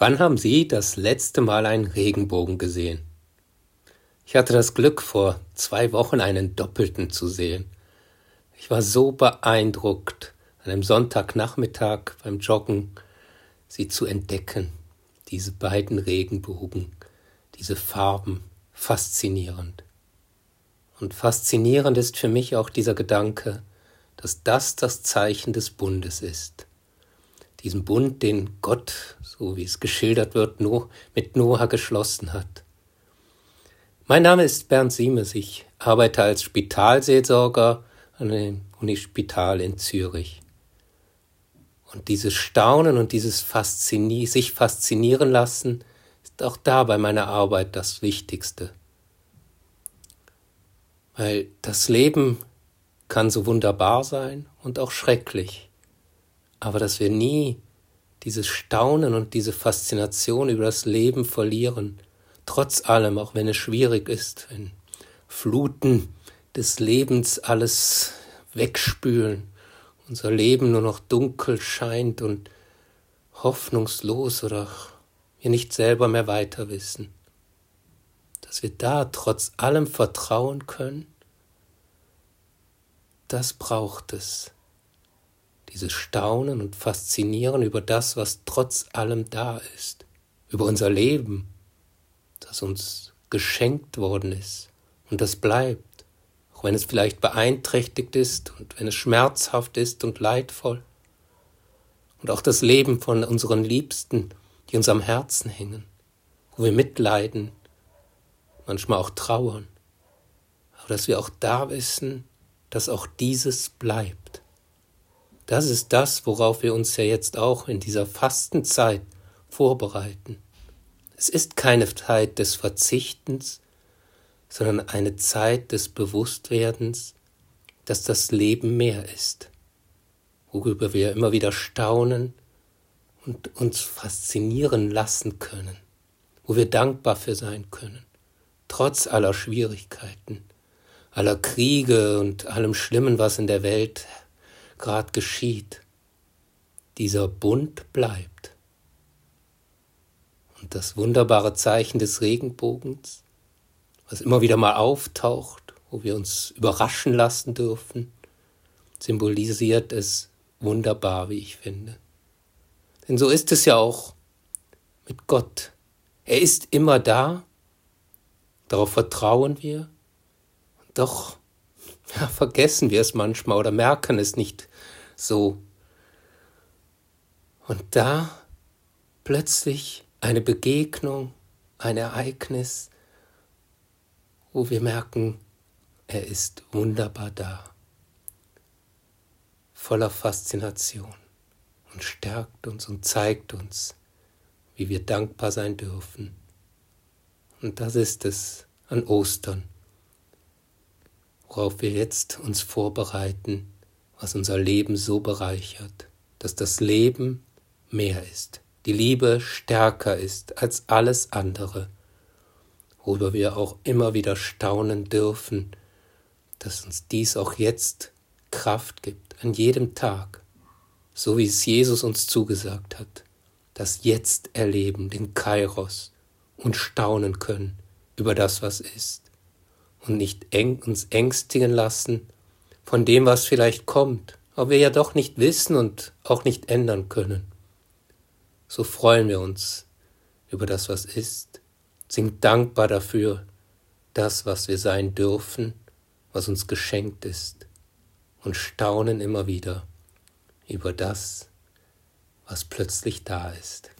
Wann haben Sie das letzte Mal einen Regenbogen gesehen? Ich hatte das Glück, vor zwei Wochen einen doppelten zu sehen. Ich war so beeindruckt, an einem Sonntagnachmittag beim Joggen sie zu entdecken, diese beiden Regenbogen, diese Farben, faszinierend. Und faszinierend ist für mich auch dieser Gedanke, dass das das Zeichen des Bundes ist diesen Bund, den Gott, so wie es geschildert wird, mit Noah geschlossen hat. Mein Name ist Bernd Siemes. Ich arbeite als Spitalseelsorger an dem Unispital in Zürich. Und dieses Staunen und dieses Faszini sich faszinieren lassen ist auch da bei meiner Arbeit das Wichtigste. Weil das Leben kann so wunderbar sein und auch schrecklich aber dass wir nie dieses Staunen und diese Faszination über das Leben verlieren, trotz allem, auch wenn es schwierig ist, wenn Fluten des Lebens alles wegspülen, unser Leben nur noch dunkel scheint und hoffnungslos oder wir nicht selber mehr weiter wissen, dass wir da trotz allem vertrauen können, das braucht es dieses Staunen und Faszinieren über das, was trotz allem da ist, über unser Leben, das uns geschenkt worden ist und das bleibt, auch wenn es vielleicht beeinträchtigt ist und wenn es schmerzhaft ist und leidvoll. Und auch das Leben von unseren Liebsten, die uns am Herzen hängen, wo wir mitleiden, manchmal auch trauern, aber dass wir auch da wissen, dass auch dieses bleibt. Das ist das, worauf wir uns ja jetzt auch in dieser Fastenzeit vorbereiten. Es ist keine Zeit des Verzichtens, sondern eine Zeit des Bewusstwerdens, dass das Leben mehr ist, worüber wir immer wieder staunen und uns faszinieren lassen können, wo wir dankbar für sein können, trotz aller Schwierigkeiten, aller Kriege und allem Schlimmen, was in der Welt gerade geschieht, dieser Bund bleibt. Und das wunderbare Zeichen des Regenbogens, was immer wieder mal auftaucht, wo wir uns überraschen lassen dürfen, symbolisiert es wunderbar, wie ich finde. Denn so ist es ja auch mit Gott. Er ist immer da, darauf vertrauen wir, doch ja, vergessen wir es manchmal oder merken es nicht so. Und da plötzlich eine Begegnung, ein Ereignis, wo wir merken, er ist wunderbar da, voller Faszination und stärkt uns und zeigt uns, wie wir dankbar sein dürfen. Und das ist es an Ostern worauf wir jetzt uns vorbereiten, was unser Leben so bereichert, dass das Leben mehr ist, die Liebe stärker ist als alles andere, worüber wir auch immer wieder staunen dürfen, dass uns dies auch jetzt Kraft gibt, an jedem Tag, so wie es Jesus uns zugesagt hat, das Jetzt erleben, den Kairos und staunen können über das, was ist. Und nicht eng, uns ängstigen lassen von dem, was vielleicht kommt, aber wir ja doch nicht wissen und auch nicht ändern können. So freuen wir uns über das, was ist, sind dankbar dafür, das, was wir sein dürfen, was uns geschenkt ist, und staunen immer wieder über das, was plötzlich da ist.